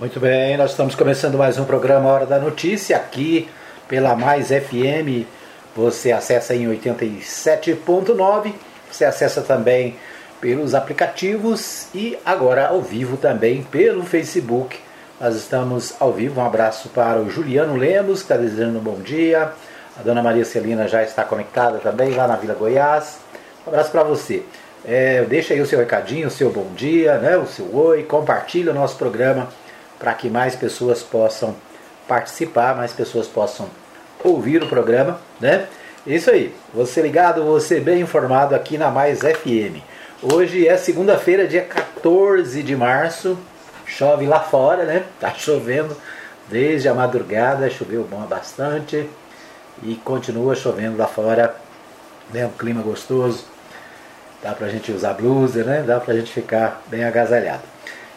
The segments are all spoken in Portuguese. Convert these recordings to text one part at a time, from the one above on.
Muito bem, nós estamos começando mais um programa Hora da Notícia aqui pela Mais FM. Você acessa em 87.9, você acessa também pelos aplicativos e agora ao vivo também pelo Facebook. Nós estamos ao vivo. Um abraço para o Juliano Lemos, que está desejando um bom dia. A dona Maria Celina já está conectada também lá na Vila Goiás. Um abraço para você. É, deixa aí o seu recadinho, o seu bom dia, né, o seu oi, compartilha o nosso programa para que mais pessoas possam participar, mais pessoas possam ouvir o programa, né? Isso aí, você ligado, você bem informado aqui na Mais FM. Hoje é segunda-feira, dia 14 de março. Chove lá fora, né? Tá chovendo desde a madrugada, choveu bom bastante e continua chovendo lá fora, né? Um clima gostoso. Dá pra gente usar blusa, né? Dá pra gente ficar bem agasalhado.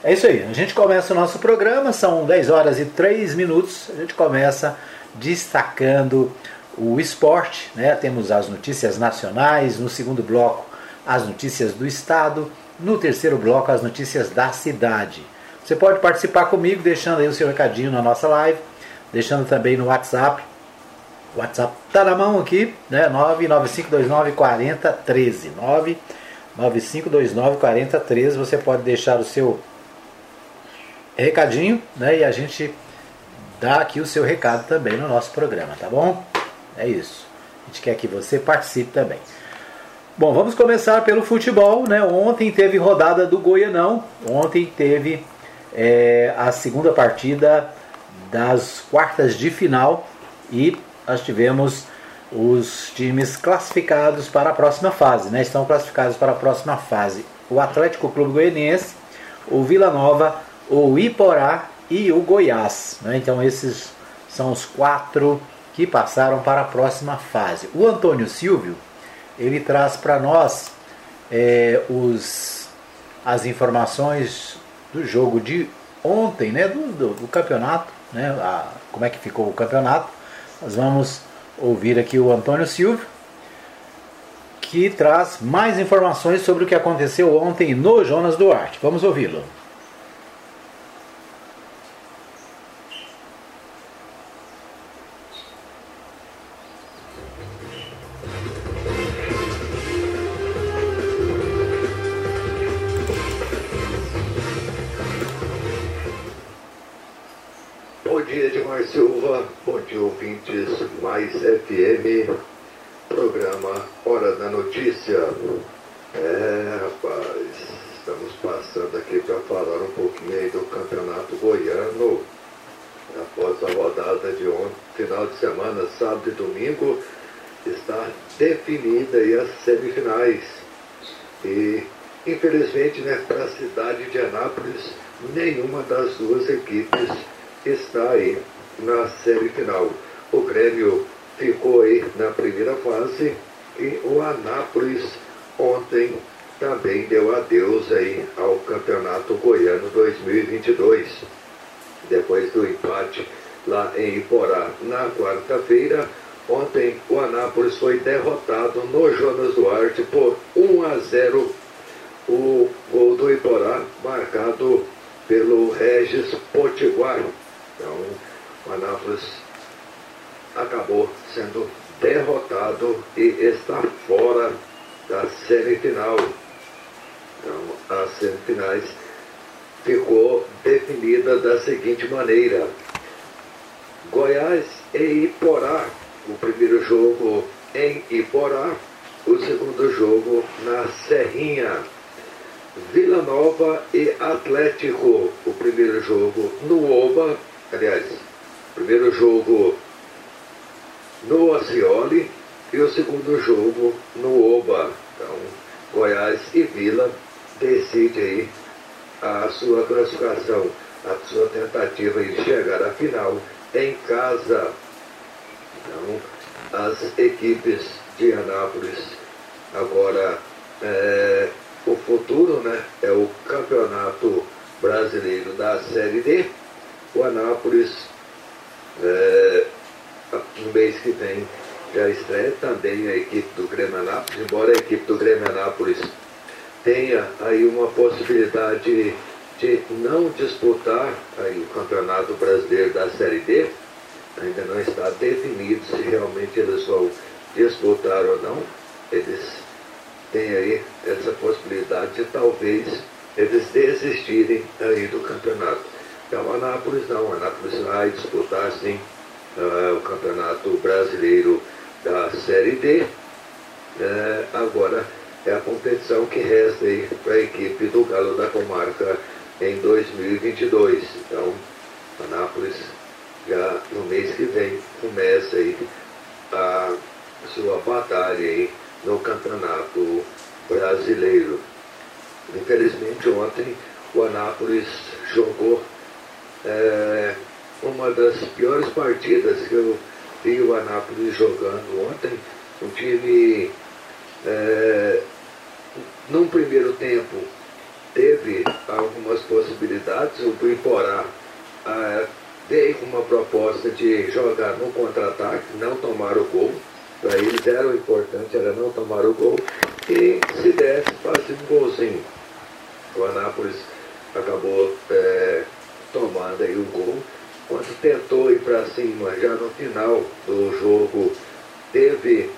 É isso aí, a gente começa o nosso programa, são 10 horas e 3 minutos. A gente começa destacando o esporte, né? Temos as notícias nacionais, no segundo bloco as notícias do estado, no terceiro bloco as notícias da cidade. Você pode participar comigo deixando aí o seu recadinho na nossa live, deixando também no WhatsApp. O WhatsApp está na mão aqui, né? 99529 4013. 99529 4013. Você pode deixar o seu recadinho, né? E a gente dá aqui o seu recado também no nosso programa, tá bom? É isso. A gente quer que você participe também. Bom, vamos começar pelo futebol, né? Ontem teve rodada do Goianão. Ontem teve é, a segunda partida das quartas de final e nós tivemos os times classificados para a próxima fase, né? Estão classificados para a próxima fase. O Atlético Clube Goianiense, o Vila Nova, o Iporá e o Goiás. Né? Então esses são os quatro que passaram para a próxima fase. O Antônio Silvio ele traz para nós é, os, as informações do jogo de ontem, né, do, do, do campeonato, né, a, como é que ficou o campeonato. Nós vamos ouvir aqui o Antônio Silvio, que traz mais informações sobre o que aconteceu ontem no Jonas Duarte. Vamos ouvi-lo. Infelizmente, para a cidade de Anápolis, nenhuma das duas equipes está aí na série final. O Grêmio ficou aí na primeira fase e o Anápolis ontem também deu adeus aí ao Campeonato Goiano 2022. Depois do empate lá em Iporá na quarta-feira, ontem o Anápolis foi derrotado no Jonas Duarte por 1 a 0. O gol do Iporá marcado pelo Regis Potiguar. Então, o Anápolis acabou sendo derrotado e está fora da semifinal. Então, as semifinais ficou definida da seguinte maneira. Goiás e Iporá, o primeiro jogo em Iporá, o segundo jogo na Serrinha. Vila Nova e Atlético, o primeiro jogo no Oba, aliás, Primeiro jogo no Oscioli e o segundo jogo no Oba. Então, Goiás e Vila decide aí a sua classificação, a sua tentativa de chegar à final em casa. Então, as equipes de Anápolis agora é, o futuro né, é o campeonato brasileiro da Série D. O Anápolis é, no mês que vem já estreia também a equipe do Grêmio Anápolis, embora a equipe do Grêmio Anápolis tenha aí uma possibilidade de não disputar aí o Campeonato Brasileiro da Série D, ainda não está definido se realmente eles vão disputar ou não. Eles têm aí essa possibilidade de talvez eles desistirem aí do campeonato. Então Anápolis não, Anápolis vai disputar sim uh, o Campeonato Brasileiro da Série D. Uh, agora é a competição que resta aí para a equipe do Galo da Comarca em 2022. Então, Anápolis já no mês que vem começa aí a sua batalha aí no Campeonato Brasileiro. Infelizmente ontem o Anápolis jogou é, uma das piores partidas que eu vi o Anápolis jogando ontem. Um time é, num primeiro tempo teve algumas possibilidades, o Iporá ah, veio com uma proposta de jogar no contra-ataque, não tomar o gol. Para eles era o importante, era não tomar o gol. E se desse, fazer um golzinho. O Anápolis acabou é, tomando aí o gol. Quando tentou ir para cima, já no final do jogo, teve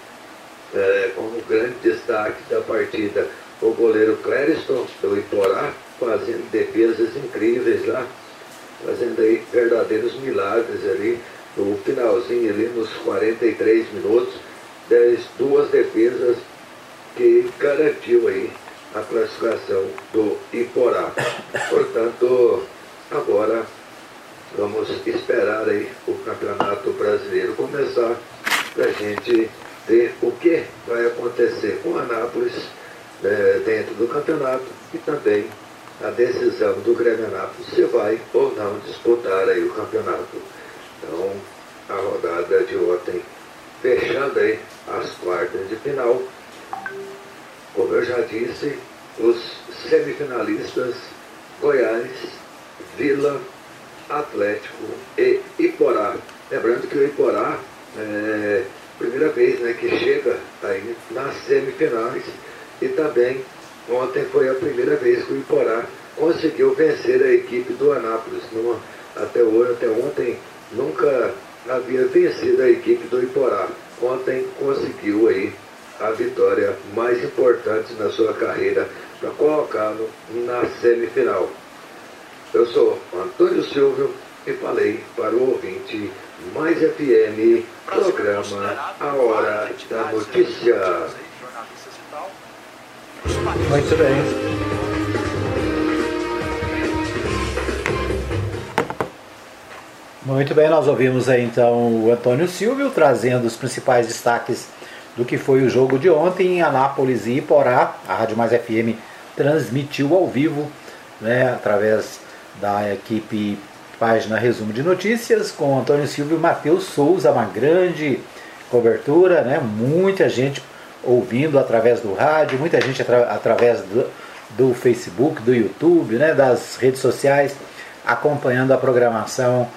é, como grande destaque da partida o goleiro Clériston do Iporá, fazendo defesas incríveis lá, fazendo aí verdadeiros milagres ali no finalzinho ali nos 43 minutos, das duas defesas que garantiu aí a classificação do Iporá. Portanto, agora vamos esperar aí o Campeonato Brasileiro começar para a gente ver o que vai acontecer com Anápolis é, dentro do campeonato e também a decisão do Grêmio Anápolis se vai ou não disputar aí o campeonato. Então, a rodada de ontem, fechando aí as quartas de final, como eu já disse, os semifinalistas Goiás, Vila, Atlético e Iporá. Lembrando que o Iporá é primeira vez né, que chega aí nas semifinais e também ontem foi a primeira vez que o Iporá conseguiu vencer a equipe do Anápolis. Numa, até hoje, até ontem, nunca havia vencido a equipe do Iporá. Ontem conseguiu aí a vitória mais importante na sua carreira para colocá-lo na semifinal. Eu sou Antônio Silvio e falei para o ouvinte Mais FM, programa A Hora da Notícia. Muito bem. Muito bem, nós ouvimos aí então o Antônio Silvio trazendo os principais destaques do que foi o jogo de ontem em Anápolis e Iporá. A Rádio Mais FM transmitiu ao vivo, né, através da equipe Página Resumo de Notícias, com Antônio Silvio e Matheus Souza, uma grande cobertura, né, muita gente ouvindo através do rádio, muita gente atra através do, do, Facebook, do YouTube, né, das redes sociais, acompanhando a programação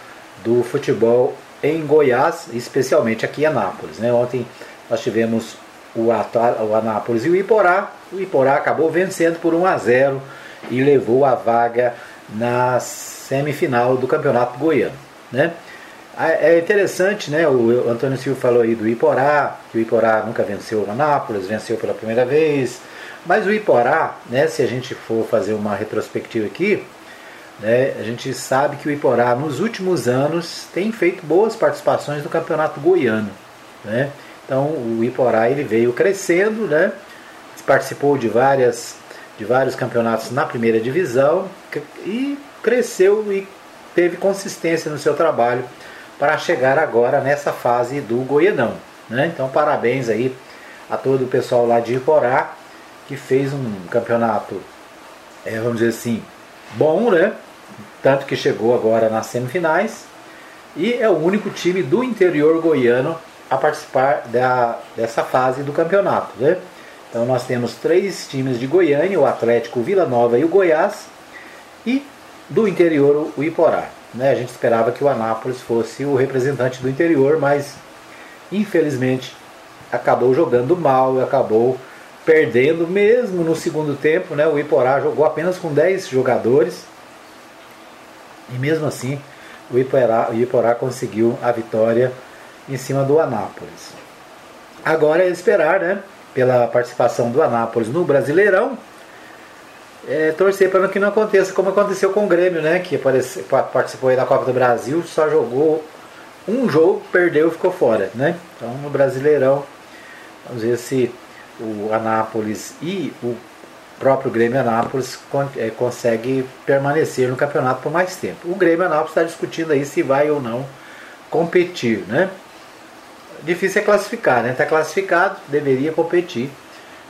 do futebol em Goiás, especialmente aqui em Anápolis. Né? Ontem nós tivemos o, o Anápolis e o Iporá. O Iporá acabou vencendo por 1 a 0 e levou a vaga na semifinal do Campeonato Goiano. Né? É interessante, né? O Antônio Silva falou aí do Iporá, que o Iporá nunca venceu o Anápolis, venceu pela primeira vez. Mas o Iporá, né, se a gente for fazer uma retrospectiva aqui, né, a gente sabe que o Iporá nos últimos anos tem feito boas participações no Campeonato Goiano. Né? Então o Iporá ele veio crescendo, né? participou de, várias, de vários campeonatos na primeira divisão e cresceu e teve consistência no seu trabalho para chegar agora nessa fase do Goianão. Né? Então, parabéns aí a todo o pessoal lá de Iporá que fez um campeonato, é, vamos dizer assim, bom, né? Tanto que chegou agora nas semifinais e é o único time do interior goiano a participar da, dessa fase do campeonato. Né? Então nós temos três times de Goiânia, o Atlético, o Vila Nova e o Goiás, e do interior o Iporá. Né? A gente esperava que o Anápolis fosse o representante do interior, mas infelizmente acabou jogando mal e acabou perdendo mesmo no segundo tempo. Né? O Iporá jogou apenas com 10 jogadores e mesmo assim o Iporá, o Iporá conseguiu a vitória em cima do Anápolis. Agora é esperar, né, pela participação do Anápolis no Brasileirão, é, torcer para que não aconteça como aconteceu com o Grêmio, né, que apareceu, participou da Copa do Brasil, só jogou um jogo, perdeu e ficou fora, né? Então no Brasileirão, vamos ver se o Anápolis e o próprio Grêmio Anápolis é, consegue permanecer no campeonato por mais tempo. O Grêmio Anápolis está discutindo aí se vai ou não competir, né? Difícil é classificar, né? Está classificado, deveria competir,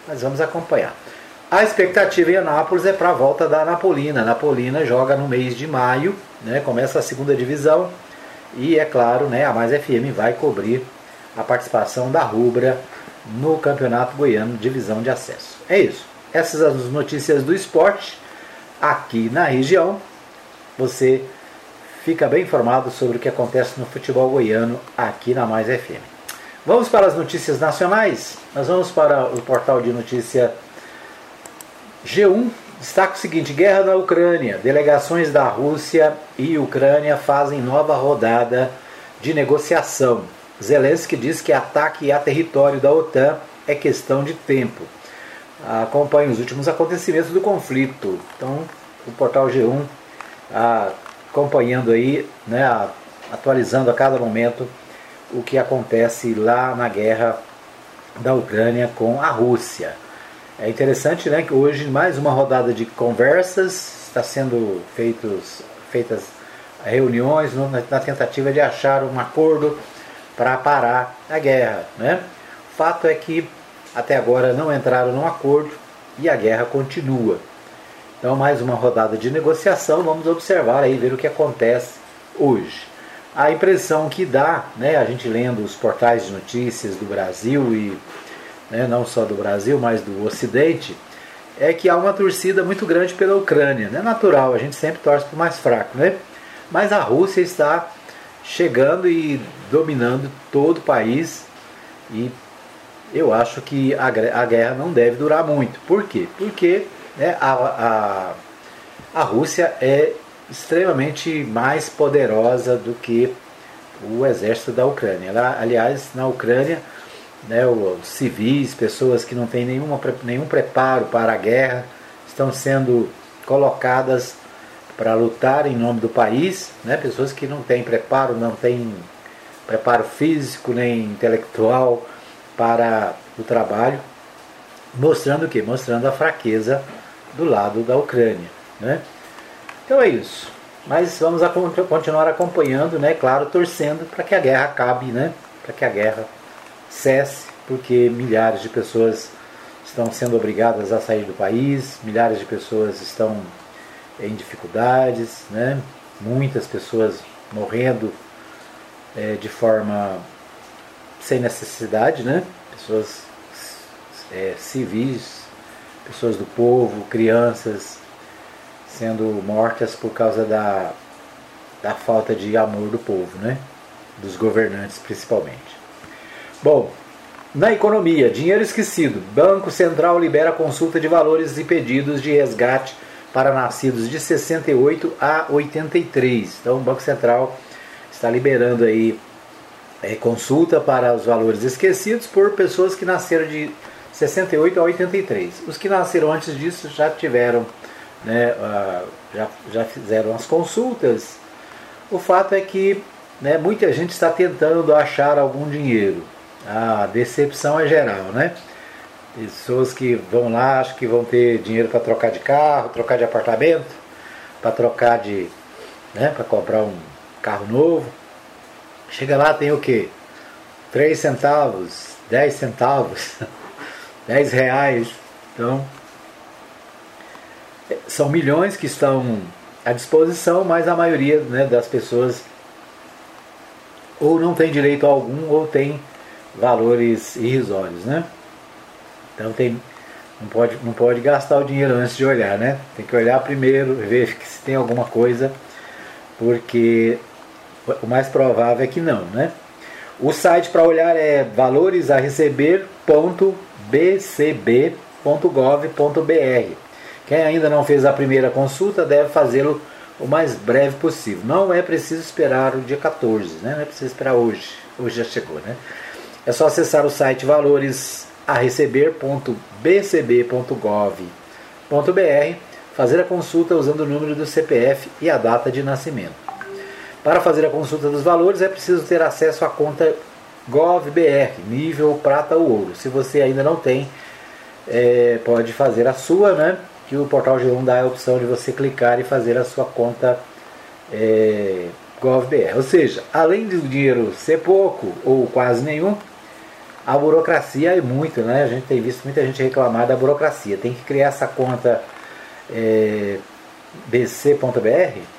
mas vamos acompanhar. A expectativa em Anápolis é para a volta da Napolina. A Napolina joga no mês de maio, né? Começa a segunda divisão e é claro, né? A Mais FM vai cobrir a participação da Rubra no Campeonato Goiano Divisão de Acesso. É isso. Essas as notícias do esporte aqui na região. Você fica bem informado sobre o que acontece no futebol goiano aqui na Mais FM. Vamos para as notícias nacionais. Nós vamos para o portal de notícia G1. Destaca o seguinte: guerra na Ucrânia. Delegações da Rússia e Ucrânia fazem nova rodada de negociação. Zelensky diz que ataque a território da OTAN é questão de tempo acompanhe os últimos acontecimentos do conflito. Então, o portal G1 acompanhando aí, né, atualizando a cada momento o que acontece lá na guerra da Ucrânia com a Rússia. É interessante né, que hoje mais uma rodada de conversas, está sendo feitos, feitas reuniões na tentativa de achar um acordo para parar a guerra. Né? O fato é que até agora não entraram num acordo e a guerra continua. Então, mais uma rodada de negociação, vamos observar aí, ver o que acontece hoje. A impressão que dá, né, a gente lendo os portais de notícias do Brasil e né, não só do Brasil, mas do Ocidente, é que há uma torcida muito grande pela Ucrânia. É natural, a gente sempre torce para o mais fraco, né? Mas a Rússia está chegando e dominando todo o país e eu acho que a, a guerra não deve durar muito. Por quê? Porque né, a, a, a Rússia é extremamente mais poderosa do que o exército da Ucrânia. Ela, aliás, na Ucrânia, né, os civis, pessoas que não têm nenhuma, nenhum preparo para a guerra, estão sendo colocadas para lutar em nome do país, né, pessoas que não têm preparo, não têm preparo físico nem intelectual para o trabalho, mostrando o que? Mostrando a fraqueza do lado da Ucrânia. Né? Então é isso. Mas vamos a continuar acompanhando, né? claro, torcendo para que a guerra acabe, né? para que a guerra cesse, porque milhares de pessoas estão sendo obrigadas a sair do país, milhares de pessoas estão em dificuldades, né? muitas pessoas morrendo é, de forma sem necessidade, né? Pessoas é, civis, pessoas do povo, crianças sendo mortas por causa da, da falta de amor do povo, né? Dos governantes principalmente. Bom, na economia, dinheiro esquecido. Banco Central libera consulta de valores e pedidos de resgate para nascidos de 68 a 83. Então, o Banco Central está liberando aí é, consulta para os valores esquecidos por pessoas que nasceram de 68 a 83. Os que nasceram antes disso já tiveram, né, já, já fizeram as consultas. O fato é que né, muita gente está tentando achar algum dinheiro. A decepção é geral, né? Pessoas que vão lá, acham que vão ter dinheiro para trocar de carro, trocar de apartamento, para trocar de. Né, para comprar um carro novo. Chega lá, tem o quê? 3 centavos, 10 centavos, 10 reais. Então, são milhões que estão à disposição, mas a maioria né, das pessoas ou não tem direito algum ou tem valores irrisórios, né? Então tem, não, pode, não pode gastar o dinheiro antes de olhar, né? Tem que olhar primeiro, ver se tem alguma coisa, porque o mais provável é que não, né? O site para olhar é valoresareceber.bcb.gov.br. Quem ainda não fez a primeira consulta deve fazê-lo o mais breve possível. Não é preciso esperar o dia 14, né? não é preciso esperar hoje. Hoje já chegou, né? É só acessar o site valoresareceber.bcb.gov.br, fazer a consulta usando o número do CPF e a data de nascimento. Para fazer a consulta dos valores é preciso ter acesso à conta GovBR, nível prata ou ouro. Se você ainda não tem, é, pode fazer a sua, né? Que o portal G1 dá a opção de você clicar e fazer a sua conta é, GovBR. Ou seja, além do dinheiro ser pouco ou quase nenhum, a burocracia é muito, né? A gente tem visto muita gente reclamar da burocracia. Tem que criar essa conta é, bc.br.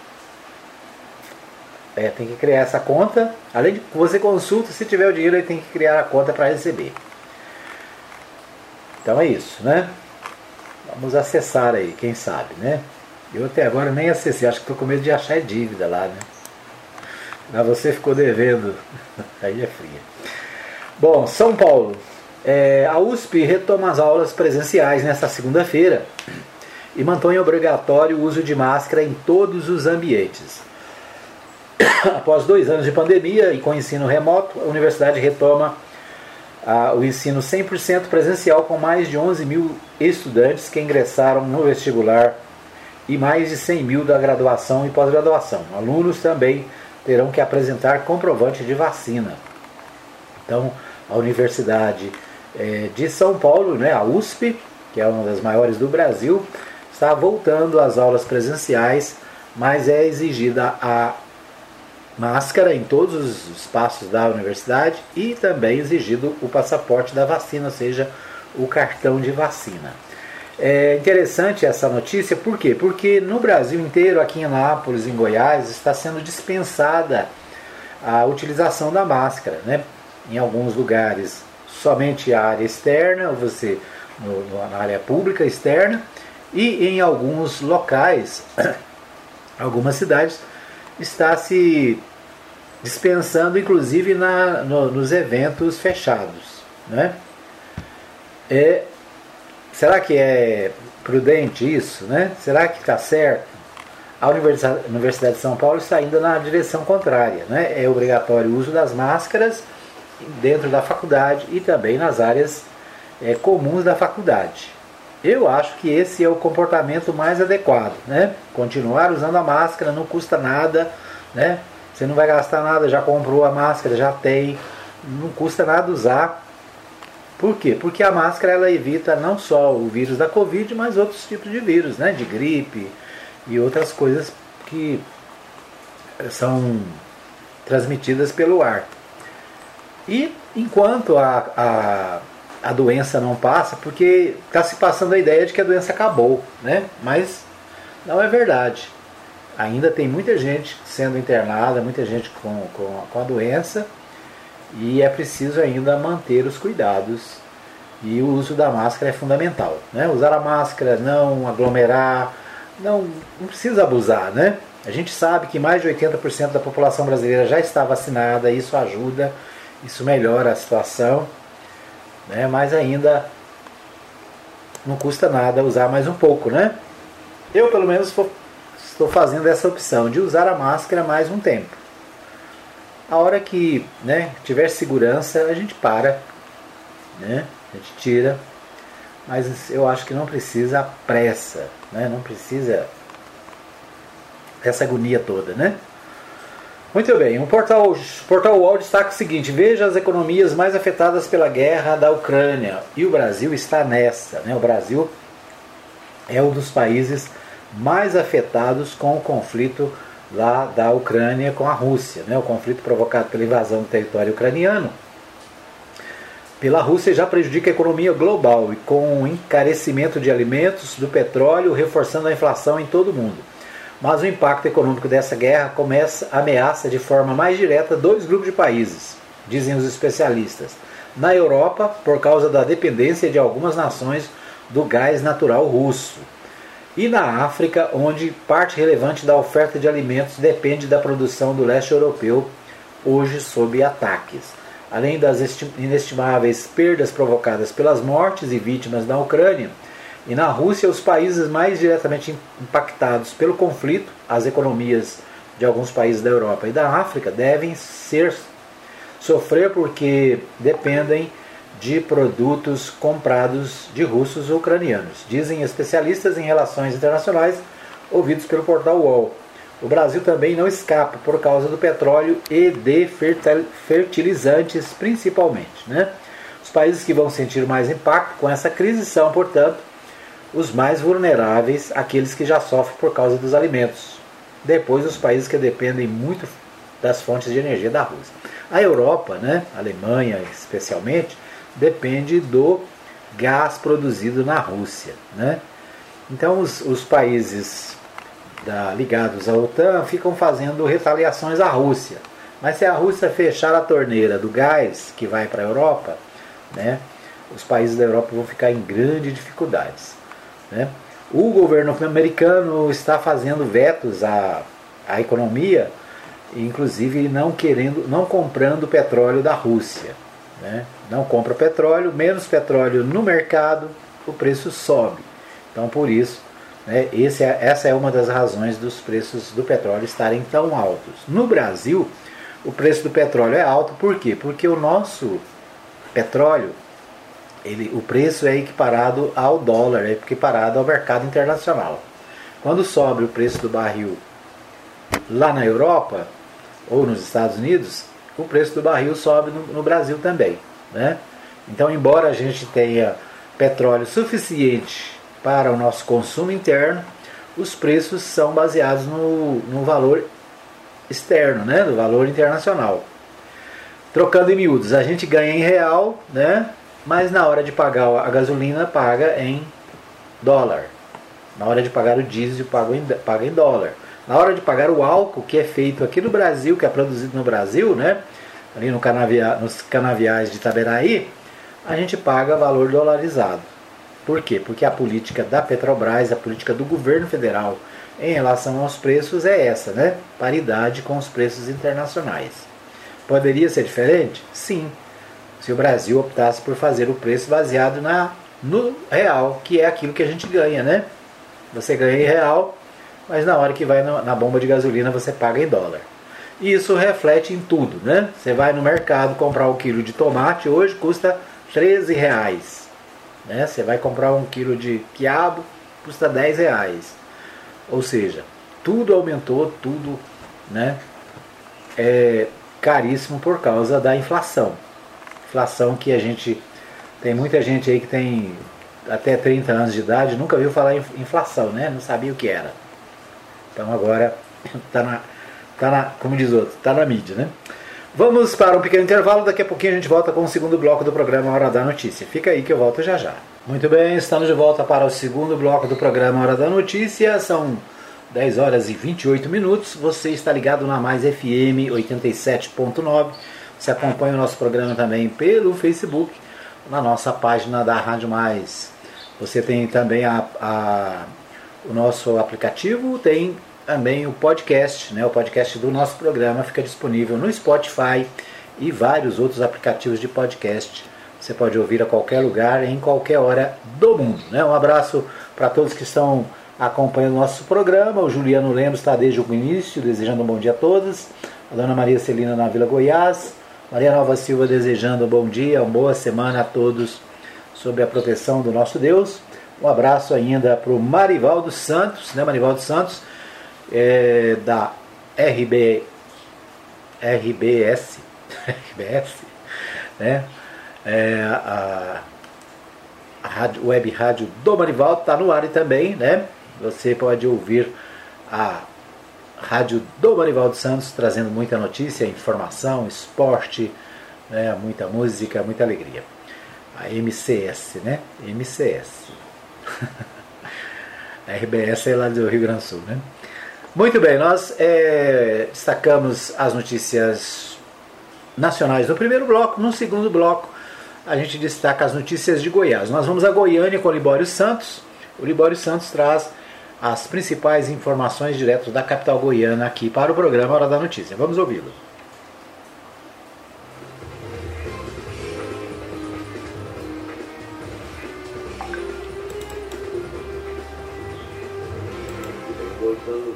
É, tem que criar essa conta. Além de você consulta, se tiver o dinheiro, ele tem que criar a conta para receber. Então é isso, né? Vamos acessar aí, quem sabe, né? Eu até agora nem acessei, acho que estou com medo de achar dívida lá, né? Mas você ficou devendo, aí é fria. Bom, São Paulo. É, a USP retoma as aulas presenciais nesta segunda-feira e mantém obrigatório o uso de máscara em todos os ambientes. Após dois anos de pandemia e com ensino remoto, a universidade retoma ah, o ensino 100% presencial com mais de 11 mil estudantes que ingressaram no vestibular e mais de 100 mil da graduação e pós-graduação. Alunos também terão que apresentar comprovante de vacina. Então, a Universidade é, de São Paulo, né, a USP, que é uma das maiores do Brasil, está voltando às aulas presenciais, mas é exigida a máscara em todos os espaços da universidade e também exigido o passaporte da vacina, ou seja, o cartão de vacina. É interessante essa notícia, por quê? Porque no Brasil inteiro, aqui em Anápolis, em Goiás, está sendo dispensada a utilização da máscara, né? Em alguns lugares, somente a área externa, você no, na área pública externa, e em alguns locais, algumas cidades, está se dispensando, inclusive na, no, nos eventos fechados, né? É, será que é prudente isso? Né? Será que está certo? A Universidade, de São Paulo está indo na direção contrária. Né? É obrigatório o uso das máscaras dentro da faculdade e também nas áreas é, comuns da faculdade. Eu acho que esse é o comportamento mais adequado. Né? Continuar usando a máscara não custa nada. Né? Você não vai gastar nada, já comprou a máscara, já tem. Não custa nada usar por quê? Porque a máscara ela evita não só o vírus da Covid, mas outros tipos de vírus, né? de gripe e outras coisas que são transmitidas pelo ar. E enquanto a, a, a doença não passa, porque está se passando a ideia de que a doença acabou, né? mas não é verdade. Ainda tem muita gente sendo internada, muita gente com, com, com a doença e é preciso ainda manter os cuidados e o uso da máscara é fundamental. Né? Usar a máscara, não aglomerar, não, não precisa abusar. Né? A gente sabe que mais de 80% da população brasileira já está vacinada, isso ajuda, isso melhora a situação, né? mas ainda não custa nada usar mais um pouco. Né? Eu, pelo menos, estou fazendo essa opção de usar a máscara mais um tempo. A hora que né, tiver segurança, a gente para, né? a gente tira, mas eu acho que não precisa pressa, né? não precisa essa agonia toda. Né? Muito bem, o portal, portal UOL destaca o seguinte: veja as economias mais afetadas pela guerra da Ucrânia. E o Brasil está nessa. Né? O Brasil é um dos países mais afetados com o conflito lá da Ucrânia com a Rússia, né? o conflito provocado pela invasão do território ucraniano pela Rússia já prejudica a economia global e com o encarecimento de alimentos, do petróleo, reforçando a inflação em todo o mundo. Mas o impacto econômico dessa guerra começa ameaça de forma mais direta dois grupos de países, dizem os especialistas. Na Europa, por causa da dependência de algumas nações do gás natural russo e na África, onde parte relevante da oferta de alimentos depende da produção do leste europeu, hoje sob ataques. Além das inestimáveis perdas provocadas pelas mortes e vítimas na Ucrânia, E na Rússia, os países mais diretamente impactados pelo conflito, as economias de alguns países da Europa e da África devem ser sofrer porque dependem de produtos comprados de russos ucranianos, dizem especialistas em relações internacionais ouvidos pelo portal UOL. O Brasil também não escapa por causa do petróleo e de fertilizantes, principalmente. Né? Os países que vão sentir mais impacto com essa crise são, portanto, os mais vulneráveis, aqueles que já sofrem por causa dos alimentos. Depois, os países que dependem muito das fontes de energia da Rússia. A Europa, né, a Alemanha especialmente, depende do gás produzido na Rússia. Né? Então, os, os países da, ligados à OTAN ficam fazendo retaliações à Rússia. Mas se a Rússia fechar a torneira do gás que vai para a Europa, né, os países da Europa vão ficar em grandes dificuldades. Né? O governo americano está fazendo vetos à, à economia, inclusive não querendo, não comprando petróleo da Rússia. Né? Não compra petróleo, menos petróleo no mercado, o preço sobe. Então por isso né? Esse é, essa é uma das razões dos preços do petróleo estarem tão altos. No Brasil, o preço do petróleo é alto, por quê? Porque o nosso petróleo, ele, o preço é equiparado ao dólar, é equiparado ao mercado internacional. Quando sobe o preço do barril lá na Europa ou nos Estados Unidos, o preço do barril sobe no, no Brasil também. Né? Então, embora a gente tenha petróleo suficiente para o nosso consumo interno, os preços são baseados no, no valor externo, né, no valor internacional. Trocando em miúdos, a gente ganha em real, né, mas na hora de pagar a gasolina paga em dólar. Na hora de pagar o diesel paga em, paga em dólar. Na hora de pagar o álcool que é feito aqui no Brasil, que é produzido no Brasil, né, ali no canavia, nos canaviais de Itaberaí, a gente paga valor dolarizado. Por quê? Porque a política da Petrobras, a política do governo federal em relação aos preços é essa, né? Paridade com os preços internacionais. Poderia ser diferente? Sim. Se o Brasil optasse por fazer o preço baseado na, no real, que é aquilo que a gente ganha, né? Você ganha em real, mas na hora que vai na bomba de gasolina você paga em dólar. E isso reflete em tudo, né? Você vai no mercado comprar um quilo de tomate, hoje custa 13 reais. Né? Você vai comprar um quilo de quiabo, custa 10 reais. Ou seja, tudo aumentou, tudo né, é caríssimo por causa da inflação. Inflação que a gente. Tem muita gente aí que tem até 30 anos de idade, nunca viu falar em inflação, né? Não sabia o que era. Então agora está na, tá na, como diz outro, está na mídia, né? Vamos para um pequeno intervalo, daqui a pouquinho a gente volta com o segundo bloco do programa Hora da Notícia. Fica aí que eu volto já já. Muito bem, estamos de volta para o segundo bloco do programa Hora da Notícia. São 10 horas e 28 minutos. Você está ligado na Mais FM 87.9. Você acompanha o nosso programa também pelo Facebook, na nossa página da Rádio Mais. Você tem também a, a, o nosso aplicativo, tem também o podcast, né? O podcast do nosso programa fica disponível no Spotify e vários outros aplicativos de podcast. Você pode ouvir a qualquer lugar, em qualquer hora do mundo. Né? Um abraço para todos que estão acompanhando o nosso programa. O Juliano Lemos está desde o início, desejando um bom dia a todos. A dona Maria Celina na Vila Goiás. Maria Nova Silva desejando um bom dia, uma boa semana a todos, sob a proteção do nosso Deus. Um abraço ainda para o Marivaldo Santos, né, Marivaldo Santos, é, da RB, RBS, RBS, né? É, a, a rádio, web rádio do Marivaldo está no ar também, né? Você pode ouvir a rádio do Marivaldo Santos trazendo muita notícia, informação, esporte, né? muita música, muita alegria. A MCS, né? MCS. a RBS é lá do Rio Grande do Sul, né? Muito bem, nós é, destacamos as notícias nacionais no primeiro bloco. No segundo bloco, a gente destaca as notícias de Goiás. Nós vamos a Goiânia com o Libório Santos. O Libório Santos traz as principais informações direto da capital goiana aqui para o programa Hora da Notícia. Vamos ouvi-lo.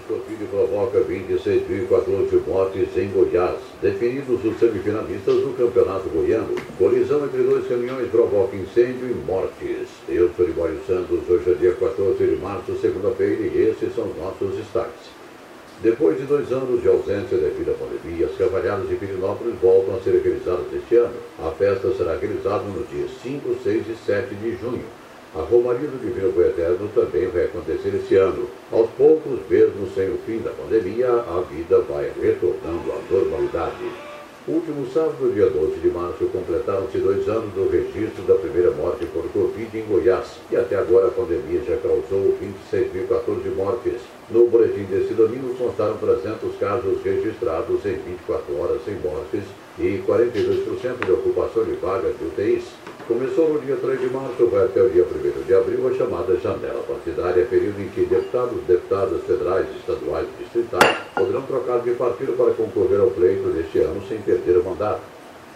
Covid provoca 26.014 mortes em Goiás. Definidos os semifinalistas do Campeonato Goiano. Colisão entre dois caminhões provoca incêndio e mortes. Eu sou Libório Santos, hoje é dia 14 de março, segunda-feira, e esses são nossos destaques. Depois de dois anos de ausência devido à pandemia, as cavalhadas de Pirinópolis voltam a ser realizadas este ano. A festa será realizada nos dias 5, 6 e 7 de junho. A Romaria do Divino Eterno também vai acontecer este ano. Aos poucos, mesmo sem o fim da pandemia, a vida vai retornando à normalidade. Último sábado, dia 12 de março, completaram-se dois anos do registro da primeira morte por Covid em Goiás, e até agora a pandemia já causou 26.014 mortes. No boletim desse domingo constaram 300 casos registrados em 24 horas sem mortes e 42% de ocupação de vagas de UTIs. Começou no dia 3 de março, vai até o dia 1 de abril a chamada janela partidária, período em que deputados, deputadas federais, estaduais e distritais poderão trocar de partido para concorrer ao pleito deste ano sem perder o mandato.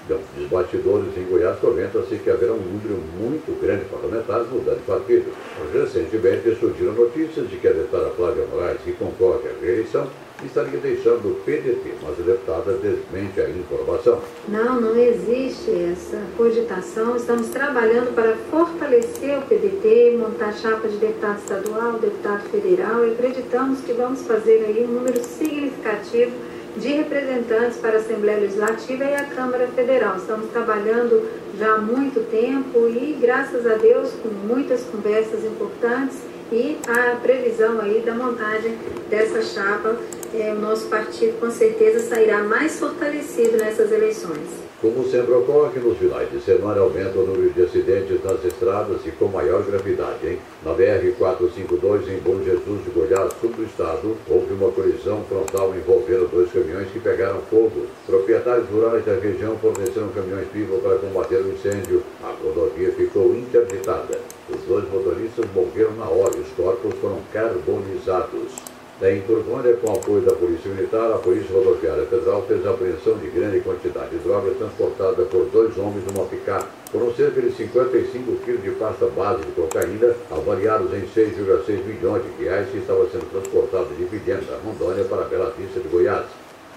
Dos bastidores em Goiás comenta-se que haverá um número muito grande de parlamentares mudando de partido. Recentemente surgiram notícias de que a deputada Flávia Moraes, que concorre à reeleição, estaria deixando o PDT, mas a deputada desmente a informação. Não, não existe essa cogitação. Estamos trabalhando para fortalecer o PDT, montar chapa de deputado estadual, deputado federal e acreditamos que vamos fazer aí um número significativo de representantes para a Assembleia Legislativa e a Câmara Federal. Estamos trabalhando já há muito tempo e, graças a Deus, com muitas conversas importantes e a previsão aí da montagem dessa chapa, é, o nosso partido com certeza sairá mais fortalecido nessas eleições. Como sempre ocorre, nos finais de semana aumenta o número de acidentes nas estradas e com maior gravidade. Hein? Na BR-452, em Bom Jesus de Goiás, sul do estado, houve uma colisão frontal envolvendo dois caminhões que pegaram fogo. Proprietários rurais da região forneceram caminhões-pipa para combater o incêndio. A rodovia ficou interditada. Os dois motoristas morreram na hora e os corpos foram carbonizados. Em Turvânia, com apoio da Polícia Militar, a Polícia Rodoviária Federal fez a apreensão de grande quantidade de drogas transportada por dois homens numa picape. Foram cerca de 55 quilos de pasta base de cocaína, avaliados em 6,6 milhões de reais, que estava sendo transportado de da Rondônia para Bela Vista de Goiás.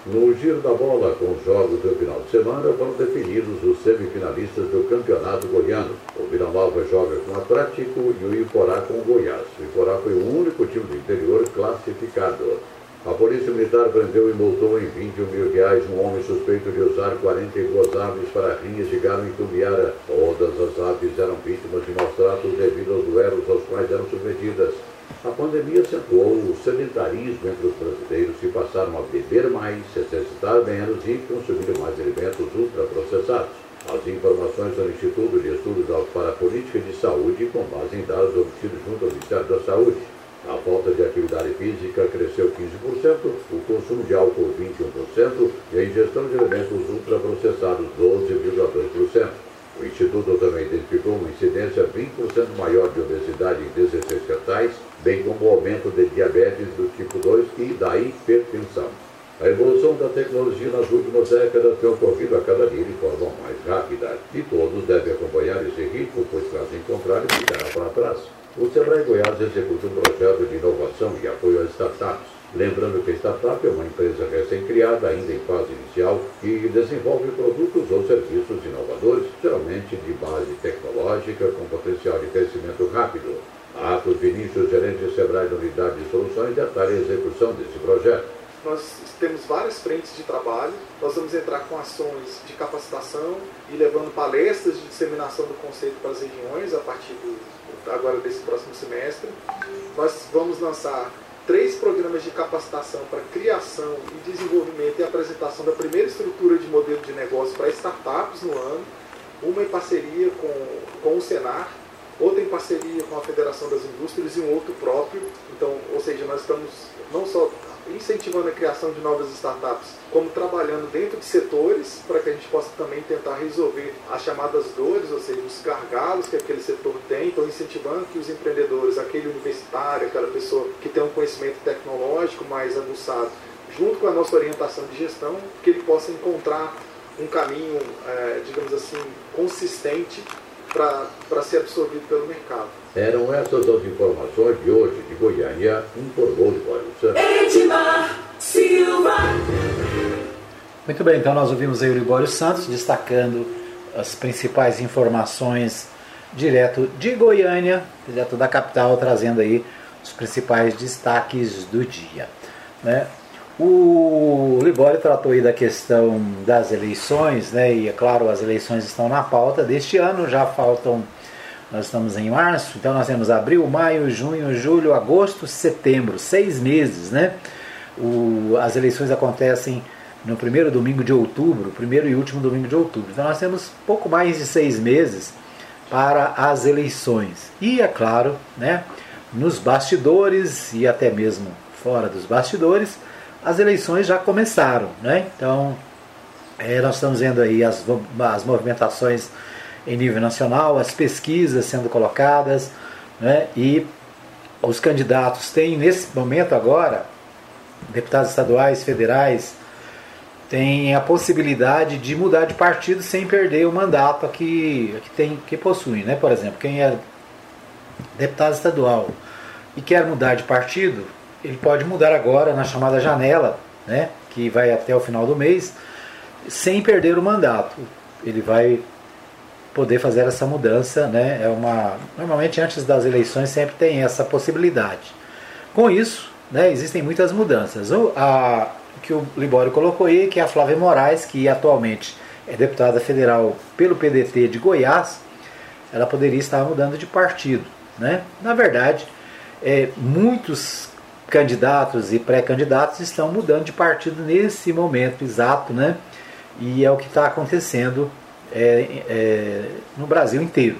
No giro da bola, com os jogos do final de semana, foram definidos os semifinalistas do Campeonato Goiano. O Vila Nova joga com o Atlético e o Iporá com o Goiás. O Iporá foi o único time do interior classificado. A Polícia Militar prendeu e multou em 21 mil reais um homem suspeito de usar 42 aves para rinhas de galo em Tumbiara. Todas as aves eram vítimas de maus tratos devido aos duelos aos quais eram submetidas. A pandemia acentuou o sedentarismo entre os brasileiros que passaram a beber mais, se exercitar menos e consumir mais alimentos ultraprocessados. As informações do Instituto de Estudos para a Política de Saúde com base em dados obtidos junto ao Ministério da Saúde. A falta de atividade física cresceu 15%, o consumo de álcool 21% e a ingestão de alimentos ultraprocessados 12,2%. O Instituto também identificou uma incidência 20% maior de obesidade em 16 capitais, bem como o aumento de diabetes do tipo 2 e da hipertensão. A evolução da tecnologia nas últimas décadas tem ocorrido a cada dia de forma mais rápida e todos devem acompanhar esse ritmo, pois caso contrário ficará para trás. O Sebrae Goiás executa um projeto de inovação e apoio às startups. Lembrando que a startup é uma empresa recém-criada, ainda em fase inicial, que desenvolve produtos ou serviços inovadores, geralmente de base tecnológica, com potencial de crescimento rápido. Atos Vinícius, gerente de Sebrae da Unidade de Soluções, detalha a execução desse projeto. Nós temos várias frentes de trabalho, nós vamos entrar com ações de capacitação e levando palestras de disseminação do conceito para as regiões a partir do, agora desse próximo semestre. Nós vamos lançar três programas de capacitação para criação e desenvolvimento e apresentação da primeira estrutura de modelo de negócio para startups no ano, uma em parceria com, com o Senar, outra em parceria com a Federação das Indústrias e um outro próprio. Então, ou seja, nós estamos não só incentivando a criação de novas startups, como trabalhando dentro de setores para que a gente possa também tentar resolver as chamadas dores, ou seja, os gargalos que aquele setor tem, então incentivando que os empreendedores, aquele universitário, aquela pessoa que tem um conhecimento tecnológico mais aguçado, junto com a nossa orientação de gestão, que ele possa encontrar um caminho, é, digamos assim, consistente para ser absorvido pelo mercado. Eram essas as informações de hoje de Goiânia, informou Libório Santos. Edmar Silva. Muito bem, então nós ouvimos aí o Libório Santos destacando as principais informações direto de Goiânia, direto da capital, trazendo aí os principais destaques do dia. Né? O Libório tratou aí da questão das eleições, né? e é claro, as eleições estão na pauta deste ano, já faltam, nós estamos em março, então nós temos abril, maio, junho, julho, agosto, setembro, seis meses. Né? O, as eleições acontecem no primeiro domingo de outubro, primeiro e último domingo de outubro. Então nós temos pouco mais de seis meses para as eleições. E é claro, né, nos bastidores e até mesmo fora dos bastidores, as eleições já começaram. Né? Então é, nós estamos vendo aí as, as movimentações em nível nacional, as pesquisas sendo colocadas, né? e os candidatos têm nesse momento agora, deputados estaduais, federais, tem a possibilidade de mudar de partido sem perder o mandato que, que, tem, que possui. Né? Por exemplo, quem é deputado estadual e quer mudar de partido, ele pode mudar agora na chamada janela, né? que vai até o final do mês, sem perder o mandato. Ele vai poder fazer essa mudança, né? É uma normalmente antes das eleições sempre tem essa possibilidade. Com isso, né, existem muitas mudanças. A, que o Libório colocou aí, que é a Flávia Moraes, que atualmente é deputada federal pelo PDT de Goiás, ela poderia estar mudando de partido. Né? Na verdade, é, muitos candidatos e pré-candidatos estão mudando de partido nesse momento exato, né? e é o que está acontecendo é, é, no Brasil inteiro.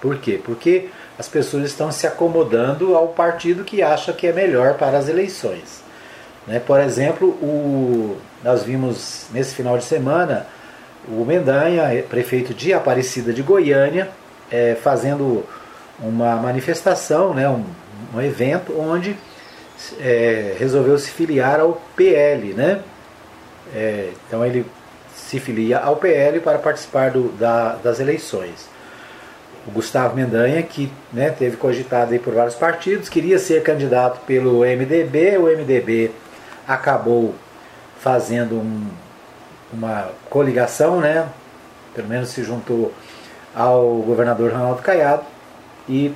Por quê? Porque as pessoas estão se acomodando ao partido que acha que é melhor para as eleições. Né? Por exemplo, o, nós vimos nesse final de semana o Mendanha, prefeito de Aparecida de Goiânia, é, fazendo uma manifestação, né, um, um evento onde é, resolveu se filiar ao PL. Né? É, então ele se filia ao PL para participar do, da, das eleições. O Gustavo Mendanha, que né, teve cogitado aí por vários partidos, queria ser candidato pelo MDB, o MDB acabou fazendo um, uma coligação, né? pelo menos se juntou ao governador Ronaldo Caiado e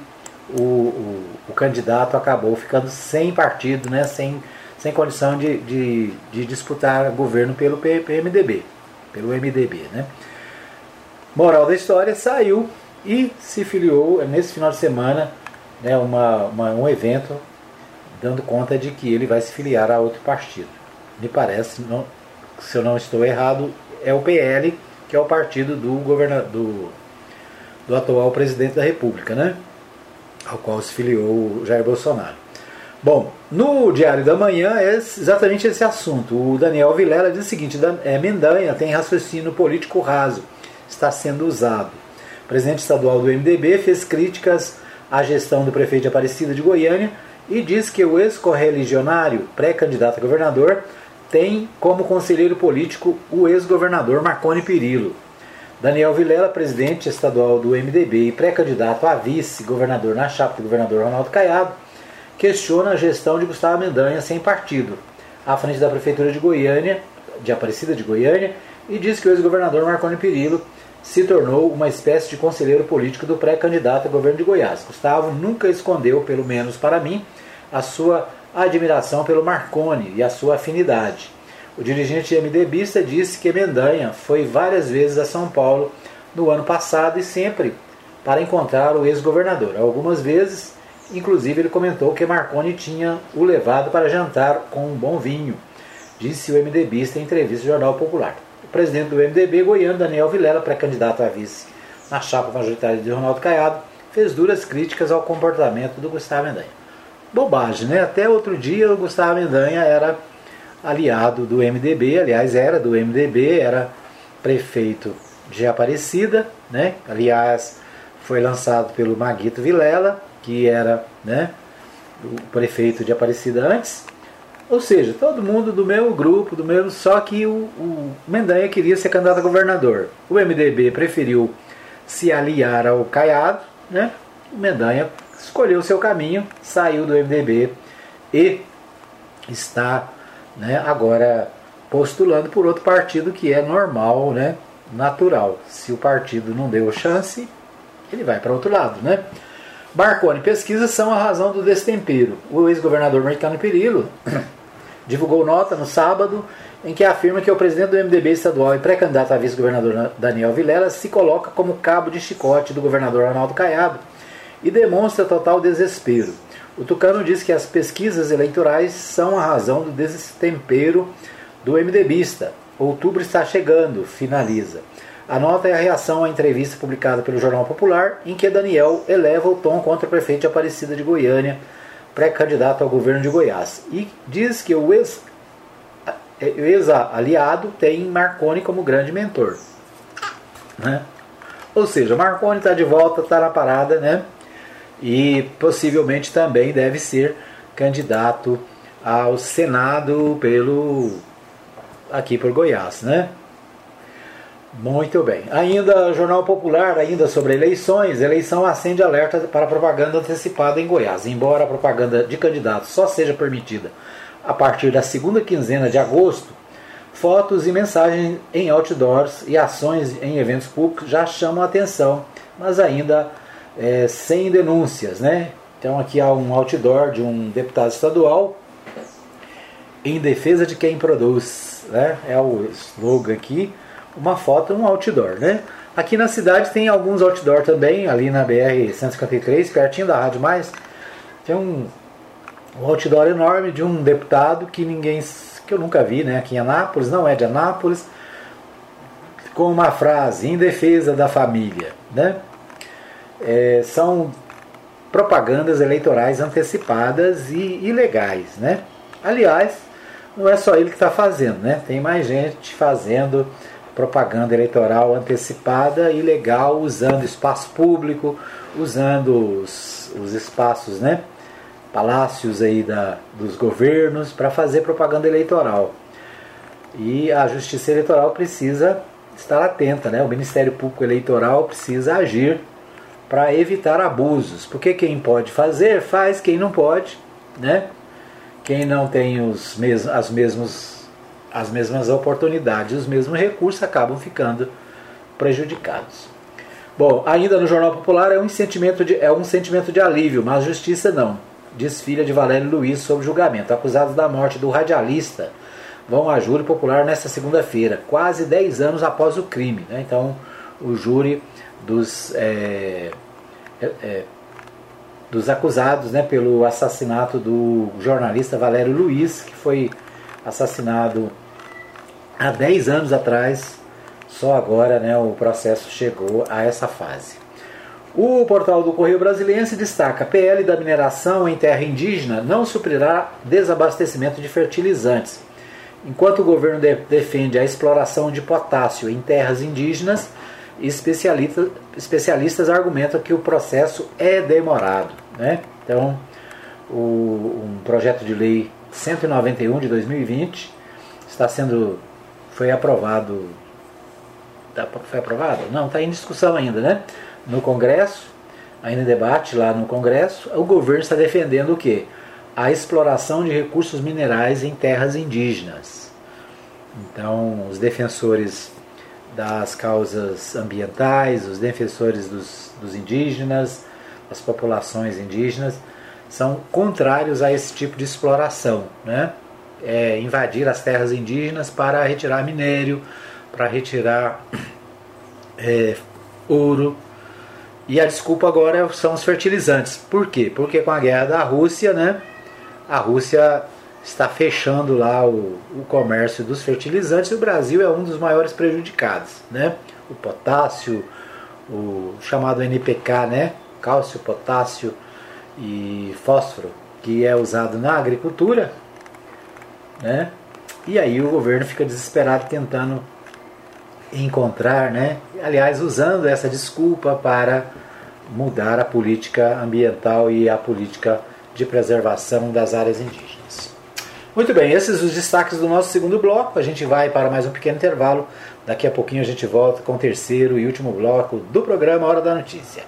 o, o, o, candidato acabou ficando sem partido, né? sem, sem condição de, de, de disputar governo pelo PMDB, pelo MDB. Né? Moral da história, saiu e se filiou nesse final de semana né, uma, uma um evento dando conta de que ele vai se filiar a outro partido. Me parece, não, se eu não estou errado, é o PL, que é o partido do, governador, do, do atual presidente da República, né? Ao qual se filiou Jair Bolsonaro. Bom, no Diário da Manhã é exatamente esse assunto. O Daniel Vilela diz o seguinte: é, Mendanha tem raciocínio político raso, está sendo usado. O presidente estadual do MDB fez críticas à gestão do prefeito de Aparecida de Goiânia e diz que o ex-correligionário, pré-candidato a governador, tem como conselheiro político o ex-governador Marconi Perillo. Daniel Vilela, presidente estadual do MDB e pré-candidato a vice-governador na chapa do governador Ronaldo Caiado, questiona a gestão de Gustavo Mendanha sem partido, à frente da prefeitura de Goiânia, de Aparecida de Goiânia, e diz que o ex-governador Marconi Perillo se tornou uma espécie de conselheiro político do pré-candidato a governo de Goiás. Gustavo nunca escondeu, pelo menos para mim, a sua admiração pelo Marconi e a sua afinidade. O dirigente MDBista disse que Mendanha foi várias vezes a São Paulo no ano passado e sempre para encontrar o ex-governador. Algumas vezes, inclusive, ele comentou que Marconi tinha o levado para jantar com um bom vinho, disse o MDBista em entrevista ao Jornal Popular presidente do MDB goiano, Daniel Vilela, pré-candidato a vice na chapa majoritária de Ronaldo Caiado, fez duras críticas ao comportamento do Gustavo Mendanha. Bobagem, né? Até outro dia o Gustavo Mendanha era aliado do MDB, aliás, era do MDB, era prefeito de Aparecida, né? Aliás, foi lançado pelo Maguito Vilela, que era né, o prefeito de Aparecida antes, ou seja, todo mundo do mesmo grupo, do mesmo. Só que o, o Mendanha queria ser candidato a governador. O MDB preferiu se aliar ao Caiado, né? o Mendanha escolheu o seu caminho, saiu do MDB e está né, agora postulando por outro partido que é normal, né, natural. Se o partido não deu chance, ele vai para outro lado. Né? Marconi, pesquisas são a razão do destempero. O ex-governador Mercano Perillo divulgou nota no sábado em que afirma que o presidente do MDB estadual e pré-candidato a vice-governador Daniel Vilela se coloca como cabo de chicote do governador Arnaldo Caiado e demonstra total desespero. O Tucano diz que as pesquisas eleitorais são a razão do destempero do MDBista. Outubro está chegando, finaliza. A nota é a reação à entrevista publicada pelo Jornal Popular, em que Daniel eleva o tom contra o prefeito de Aparecida de Goiânia, pré-candidato ao governo de Goiás, e diz que o ex-aliado tem Marconi como grande mentor. Né? Ou seja, Marconi está de volta, está na parada, né? E possivelmente também deve ser candidato ao Senado pelo aqui por Goiás, né? Muito bem. Ainda Jornal Popular, ainda sobre eleições, eleição acende alerta para propaganda antecipada em Goiás. Embora a propaganda de candidatos só seja permitida a partir da segunda quinzena de agosto, fotos e mensagens em outdoors e ações em eventos públicos já chamam a atenção, mas ainda é, sem denúncias, né? Então aqui há um outdoor de um deputado estadual em defesa de quem produz, né? É o slogan aqui, uma foto, um outdoor, né? Aqui na cidade tem alguns outdoor também, ali na BR 153, pertinho da Rádio Mais, tem um, um outdoor enorme de um deputado que ninguém que eu nunca vi, né? Aqui em Anápolis, não é de Anápolis, com uma frase em defesa da família, né? É, são propagandas eleitorais antecipadas e ilegais, né? Aliás, não é só ele que está fazendo, né? Tem mais gente fazendo propaganda eleitoral antecipada e ilegal, usando espaço público, usando os, os espaços, né? Palácios aí da, dos governos para fazer propaganda eleitoral. E a Justiça Eleitoral precisa estar atenta, né? O Ministério Público Eleitoral precisa agir para evitar abusos. Porque quem pode fazer, faz, quem não pode, né? Quem não tem os mes as, mesmos, as mesmas oportunidades, os mesmos recursos, acabam ficando prejudicados. Bom, ainda no Jornal Popular é um sentimento de, é um sentimento de alívio, mas justiça não. Diz filha de Valério Luiz sobre julgamento. Acusados da morte do radialista vão a júri popular nesta segunda-feira, quase 10 anos após o crime. Né? Então, o júri dos é, é, é, dos acusados né, pelo assassinato do jornalista Valério Luiz, que foi assassinado há 10 anos atrás, só agora né, o processo chegou a essa fase. O portal do Correio Brasiliense destaca: PL da mineração em terra indígena não suprirá desabastecimento de fertilizantes. Enquanto o governo de defende a exploração de potássio em terras indígenas, especialistas, especialistas argumentam que o processo é demorado. Né? Então, o, um projeto de lei 191 de 2020 está sendo foi aprovado tá, foi aprovado? Não, está em discussão ainda, né? No Congresso, ainda em debate lá no Congresso, o governo está defendendo o quê? A exploração de recursos minerais em terras indígenas. Então, os defensores das causas ambientais, os defensores dos, dos indígenas, das populações indígenas, são contrários a esse tipo de exploração, né? É invadir as terras indígenas para retirar minério, para retirar é, ouro. E a desculpa agora são os fertilizantes. Por quê? Porque com a guerra da Rússia, né? A Rússia está fechando lá o, o comércio dos fertilizantes e o Brasil é um dos maiores prejudicados. Né? O potássio, o chamado NPK, né? cálcio, potássio e fósforo, que é usado na agricultura. Né? E aí o governo fica desesperado tentando encontrar, né? aliás, usando essa desculpa para mudar a política ambiental e a política de preservação das áreas indígenas. Muito bem, esses os destaques do nosso segundo bloco. A gente vai para mais um pequeno intervalo. Daqui a pouquinho a gente volta com o terceiro e último bloco do programa Hora da Notícia.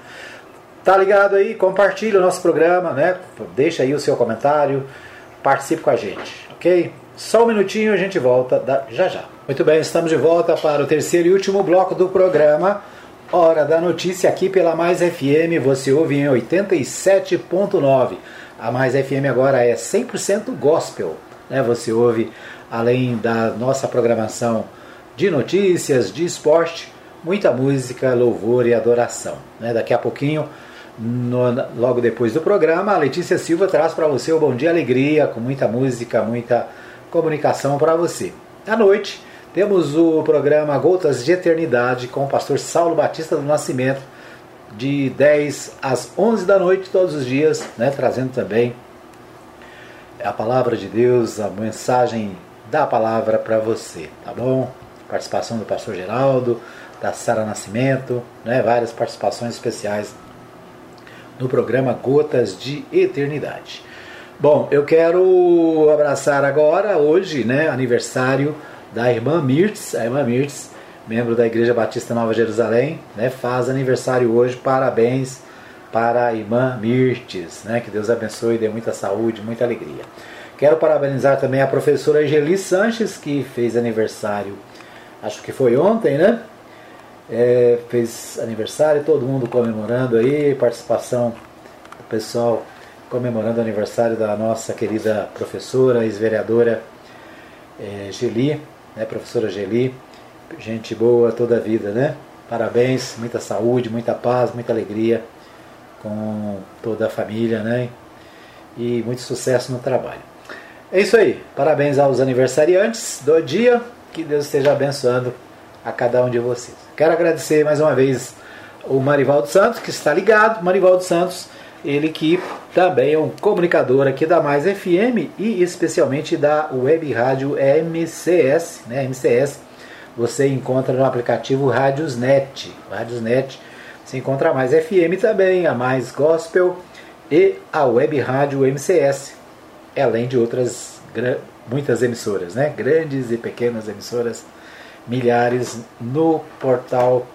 Tá ligado aí? Compartilhe o nosso programa, né? Deixa aí o seu comentário, participe com a gente, ok? Só um minutinho a gente volta da... já já. Muito bem, estamos de volta para o terceiro e último bloco do programa Hora da Notícia aqui pela Mais FM. Você ouve em 87.9. A Mais FM agora é 100% gospel. Né? Você ouve, além da nossa programação de notícias, de esporte, muita música, louvor e adoração. Né? Daqui a pouquinho, no, logo depois do programa, a Letícia Silva traz para você o Bom Dia Alegria, com muita música, muita comunicação para você. À noite, temos o programa Gotas de Eternidade com o pastor Saulo Batista do Nascimento, de 10 às 11 da noite, todos os dias, né? trazendo também a palavra de Deus, a mensagem da palavra para você, tá bom? Participação do pastor Geraldo, da Sara Nascimento, né? várias participações especiais no programa Gotas de Eternidade. Bom, eu quero abraçar agora, hoje, né, aniversário da irmã Mirtz, a irmã Mirtz, membro da Igreja Batista Nova Jerusalém, né, faz aniversário hoje, parabéns para a irmã Mirtes, né? Que Deus abençoe e dê muita saúde, muita alegria. Quero parabenizar também a professora Angeli Sanches, que fez aniversário, acho que foi ontem, né? É, fez aniversário, todo mundo comemorando aí, participação do pessoal comemorando o aniversário da nossa querida professora, ex-vereadora é, Geli, né? Professora Geli, gente boa toda a vida, né? Parabéns, muita saúde, muita paz, muita alegria com toda a família, né? E muito sucesso no trabalho. É isso aí. Parabéns aos aniversariantes do dia. Que Deus esteja abençoando a cada um de vocês. Quero agradecer mais uma vez o Marivaldo Santos, que está ligado. Marivaldo Santos, ele que também é um comunicador aqui da Mais FM e especialmente da Web Rádio MCS, né? MCS. Você encontra no aplicativo Rádiosnet. Rádiosnet se encontra a Mais FM também, a Mais Gospel e a Web Rádio MCS, além de outras muitas emissoras, né? grandes e pequenas emissoras, milhares no portal,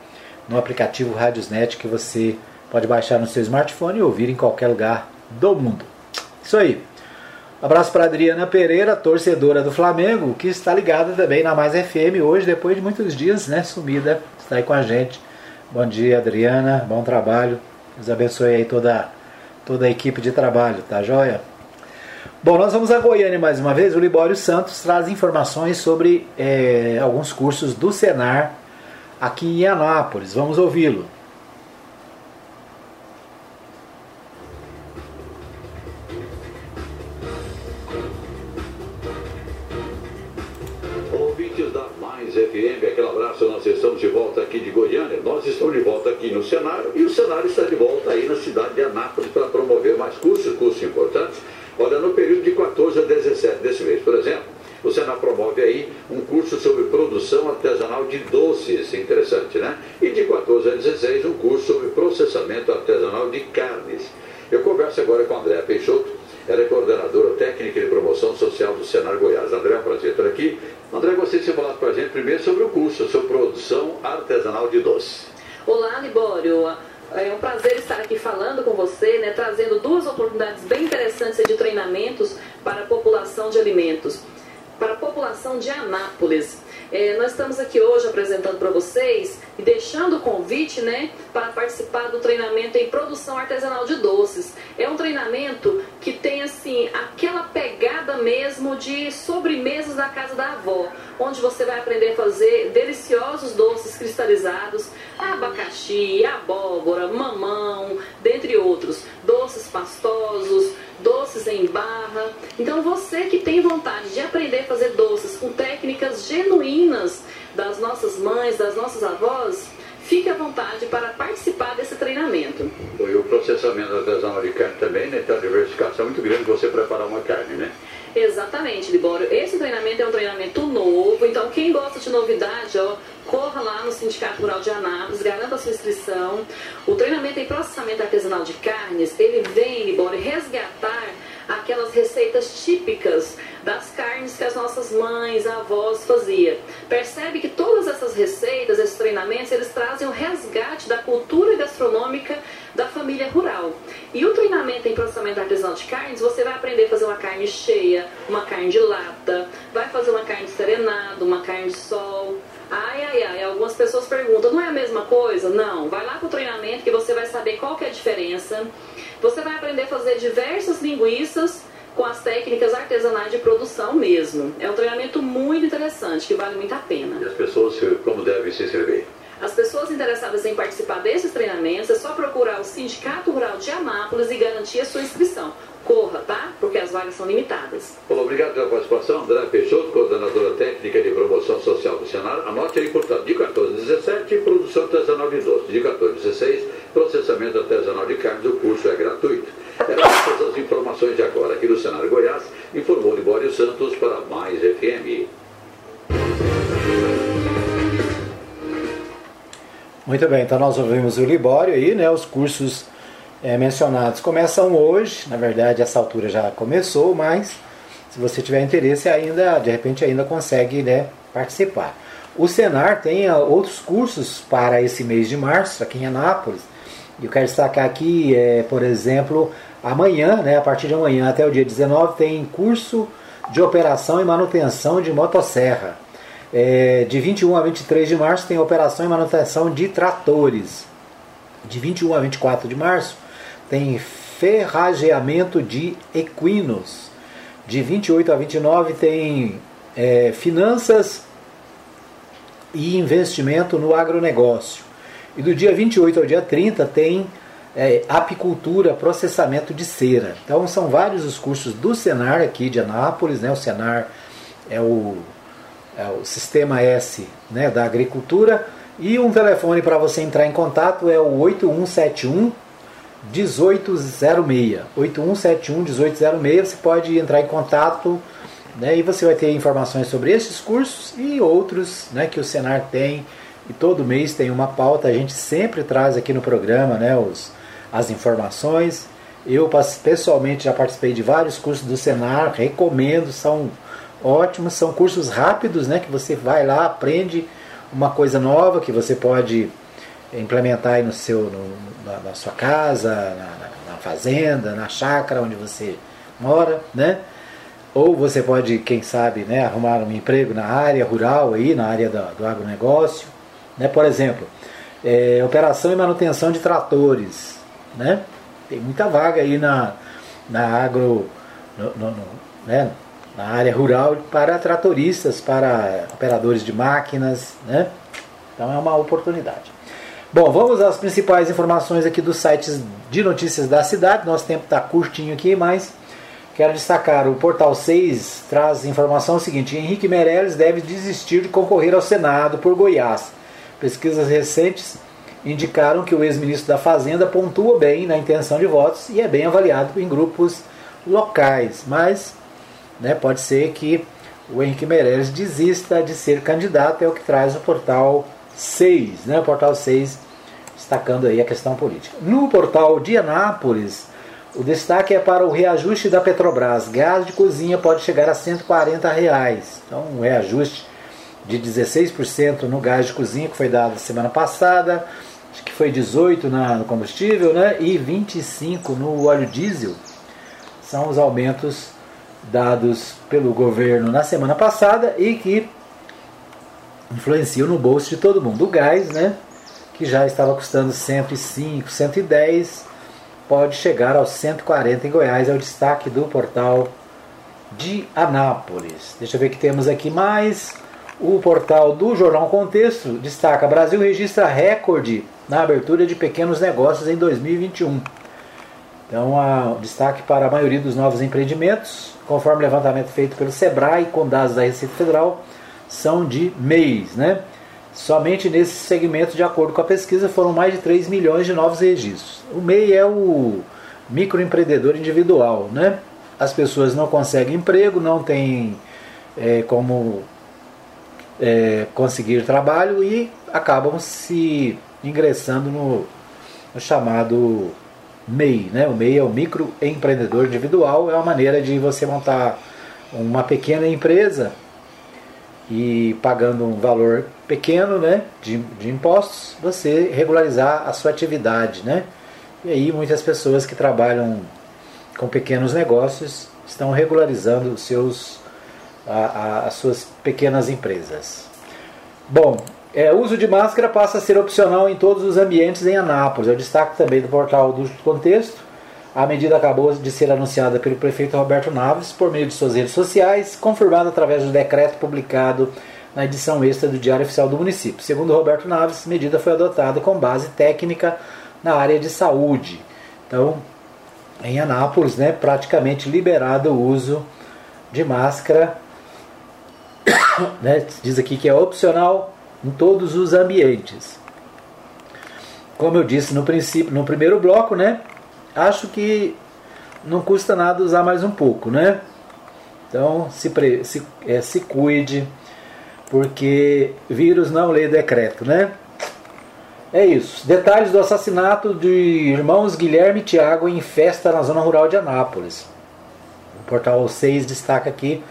no aplicativo Radiosnet que você pode baixar no seu smartphone e ouvir em qualquer lugar do mundo. Isso aí. abraço para Adriana Pereira, torcedora do Flamengo, que está ligada também na Mais FM hoje, depois de muitos dias, né, sumida, está aí com a gente Bom dia, Adriana. Bom trabalho. Deus abençoe aí toda, toda a equipe de trabalho, tá joia? Bom, nós vamos a Goiânia mais uma vez. O Libório Santos traz informações sobre é, alguns cursos do Senar aqui em Anápolis. Vamos ouvi-lo. FM, aquele abraço, nós estamos de volta aqui de Estamos de volta aqui no cenário e o cenário está de volta aí na cidade de Anápolis para promover mais cursos, cursos importantes. Olha, no período de 14 a 17 desse mês, por exemplo, o Senado promove aí um curso sobre produção artesanal de doces, interessante, né? E de 14 a 16, um curso sobre processamento artesanal de carnes. Eu converso agora com a Andréa Peixoto, ela é coordenadora técnica de promoção social do Senar Goiás. André, é um prazer estar aqui. André, gostaria que você falasse para a gente primeiro sobre o curso, sobre produção artesanal de doce. Olá, Libório. É um prazer estar aqui falando com você, né, trazendo duas oportunidades bem interessantes de treinamentos para a população de alimentos, para a população de Anápolis. É, nós estamos aqui hoje apresentando para vocês e deixando o convite né, para participar do treinamento em produção artesanal de doces. É um treinamento que tem assim aquela pegada mesmo de sobremesas da casa da avó, onde você vai aprender a fazer deliciosos doces cristalizados, abacaxi, abóbora, mamão, dentre outros, doces pastosos, doces em barra. Então você que tem vontade de aprender a fazer doces com técnicas genuínas das nossas mães, das nossas avós, fique à vontade para participar desse treinamento. E o processamento artesanal de carne também, né? Tem uma diversificação muito grande você preparar uma carne, né? Exatamente, Libório. Esse treinamento é um treinamento novo, então quem gosta de novidade, ó, corra lá no Sindicato Rural de Anápolis, garanta a sua artesanal de carnes, ele vem, Libório, resgatar aquelas receitas típicas das carnes que as nossas mães, avós faziam. Percebe que todas essas receitas, esses treinamentos, eles trazem o resgate da cultura gastronômica da família rural. E o treinamento em processamento artesanal de carnes, você vai aprender a fazer uma carne cheia, uma carne de lata, vai fazer uma carne de serenado, uma carne de sol. Ai, ai, ai, algumas pessoas perguntam, não é a mesma coisa? Não, vai lá para o treinamento que você vai saber qual que é a diferença. Você vai aprender a fazer diversas linguiças com as técnicas artesanais de produção mesmo. É um treinamento muito interessante, que vale muito a pena. E as pessoas, como devem se inscrever? As pessoas interessadas em participar desses treinamentos é só procurar o Sindicato Rural de Anápolis e garantir a sua inscrição. Corra, tá? Porque as vagas são limitadas. Bom, obrigado pela participação. André Peixoto, coordenadora técnica de promoção social do Senado. Anote aí, portanto, de 1417, produção artesanal de doce. De 1416, processamento artesanal de carnes. O curso é gratuito. Essas as informações de agora. Aqui no Senado Goiás, informou Libório Santos para Mais FM. Muito bem, então nós ouvimos o Libório aí, né? Os cursos é, mencionados começam hoje, na verdade essa altura já começou, mas se você tiver interesse ainda, de repente ainda consegue né, participar. O Senar tem ah, outros cursos para esse mês de março aqui em Anápolis. Eu quero destacar aqui, é, por exemplo, amanhã, né, a partir de amanhã até o dia 19, tem curso de operação e manutenção de motosserra. É, de 21 a 23 de março tem operação e manutenção de tratores. De 21 a 24 de março tem ferrageamento de equinos. De 28 a 29 tem é, finanças e investimento no agronegócio. E do dia 28 ao dia 30 tem é, apicultura, processamento de cera. Então são vários os cursos do Senar aqui de Anápolis, né? O Senar é o é o sistema S né, da agricultura. E um telefone para você entrar em contato é o 8171 1806. 8171 1806. Você pode entrar em contato né, e você vai ter informações sobre esses cursos e outros né, que o Senar tem. E todo mês tem uma pauta, a gente sempre traz aqui no programa né, os, as informações. Eu pessoalmente já participei de vários cursos do Senar, recomendo, são ótimos, são cursos rápidos, né, que você vai lá, aprende uma coisa nova que você pode implementar aí no seu, no, na, na, sua casa, na, na, fazenda, na chácara onde você mora, né? Ou você pode, quem sabe, né, arrumar um emprego na área rural aí, na área do, do agronegócio, né? Por exemplo, é, operação e manutenção de tratores, né? Tem muita vaga aí na, na agro, no, no, no, né? na área rural para tratoristas, para operadores de máquinas, né? Então é uma oportunidade. Bom, vamos às principais informações aqui dos sites de notícias da cidade. Nosso tempo está curtinho aqui, mas quero destacar: o Portal 6 traz informação seguinte: Henrique Meirelles deve desistir de concorrer ao Senado por Goiás. Pesquisas recentes indicaram que o ex-ministro da Fazenda pontua bem na intenção de votos e é bem avaliado em grupos locais, mas né, pode ser que o Henrique Meirelles desista de ser candidato, é o que traz o portal 6, né, o portal 6 destacando aí a questão política. No portal de Anápolis, o destaque é para o reajuste da Petrobras. Gás de cozinha pode chegar a 140 reais. Então, um reajuste de 16% no gás de cozinha que foi dado semana passada, acho que foi 18 no combustível, né? E 25 no óleo diesel. São os aumentos dados pelo governo na semana passada e que influenciam no bolso de todo mundo. O gás, né, que já estava custando 105, 110, pode chegar aos 140 em Goiás, é o destaque do portal de Anápolis. Deixa eu ver que temos aqui mais. O portal do Jornal Contexto destaca: Brasil registra recorde na abertura de pequenos negócios em 2021. Então, destaque para a maioria dos novos empreendimentos, conforme levantamento feito pelo SEBRAE com dados da Receita Federal, são de mês. Né? Somente nesse segmento, de acordo com a pesquisa, foram mais de 3 milhões de novos registros. O MEI é o microempreendedor individual. Né? As pessoas não conseguem emprego, não têm é, como é, conseguir trabalho e acabam se ingressando no, no chamado MEI. Né? O MEI é o microempreendedor individual, é uma maneira de você montar uma pequena empresa e pagando um valor pequeno né, de, de impostos, você regularizar a sua atividade. Né? E aí muitas pessoas que trabalham com pequenos negócios estão regularizando os seus, a, a, as suas pequenas empresas. Bom, é, uso de máscara passa a ser opcional em todos os ambientes em Anápolis. É o destaque também do portal do Contexto. A medida acabou de ser anunciada pelo prefeito Roberto Naves por meio de suas redes sociais, confirmada através do decreto publicado na edição extra do Diário Oficial do município. Segundo Roberto Naves, a medida foi adotada com base técnica na área de saúde. Então, em Anápolis, né, praticamente liberado o uso de máscara. né, diz aqui que é opcional em todos os ambientes. Como eu disse no princípio, no primeiro bloco, né? Acho que não custa nada usar mais um pouco, né? Então se, se, é, se cuide, porque vírus não lê decreto, né? É isso. Detalhes do assassinato de irmãos Guilherme e Tiago em festa na zona rural de Anápolis. O portal 6 destaca aqui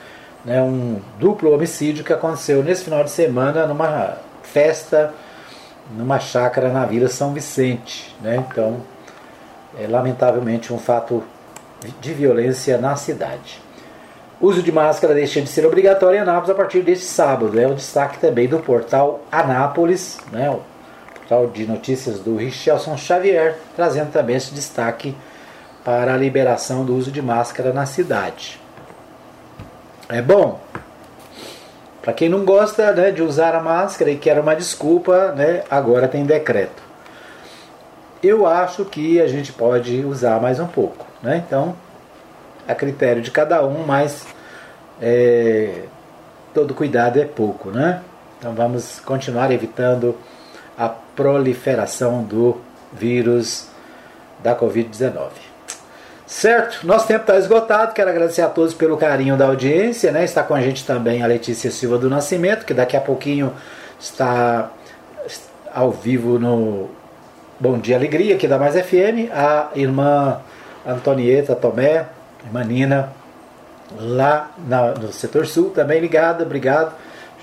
né, um duplo homicídio que aconteceu nesse final de semana numa festa numa chácara na Vila São Vicente. Né? Então, é lamentavelmente um fato de violência na cidade. Uso de máscara deixa de ser obrigatório em Anápolis a partir deste sábado. É o destaque também do portal Anápolis, né? o portal de notícias do Richelson Xavier, trazendo também esse destaque para a liberação do uso de máscara na cidade. É bom. Para quem não gosta né, de usar a máscara e quer uma desculpa, né, agora tem decreto. Eu acho que a gente pode usar mais um pouco. Né? Então, a critério de cada um, mas é, todo cuidado é pouco. Né? Então vamos continuar evitando a proliferação do vírus da Covid-19. Certo, nosso tempo está esgotado. Quero agradecer a todos pelo carinho da audiência. Né? Está com a gente também a Letícia Silva do Nascimento, que daqui a pouquinho está ao vivo no Bom Dia Alegria, aqui da Mais FM. A irmã Antonieta Tomé, irmã Nina, lá na, no setor sul, também ligada. Obrigado.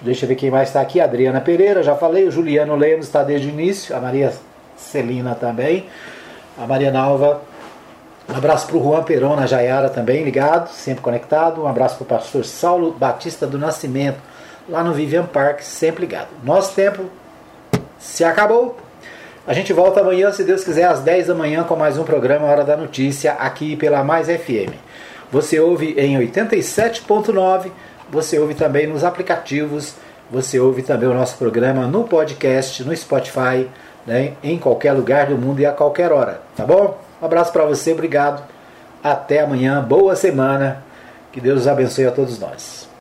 Deixa eu ver quem mais está aqui. A Adriana Pereira, já falei. O Juliano Lemos está desde o início. A Maria Celina também. A Maria Nalva um abraço para o Juan na Jaiara também, ligado, sempre conectado. Um abraço para o pastor Saulo Batista do Nascimento, lá no Vivian Park, sempre ligado. Nosso tempo se acabou. A gente volta amanhã, se Deus quiser, às 10 da manhã com mais um programa Hora da Notícia, aqui pela Mais FM. Você ouve em 87.9, você ouve também nos aplicativos, você ouve também o nosso programa no podcast, no Spotify, né, em qualquer lugar do mundo e a qualquer hora, tá bom? Um abraço para você, obrigado. Até amanhã, boa semana. Que Deus abençoe a todos nós.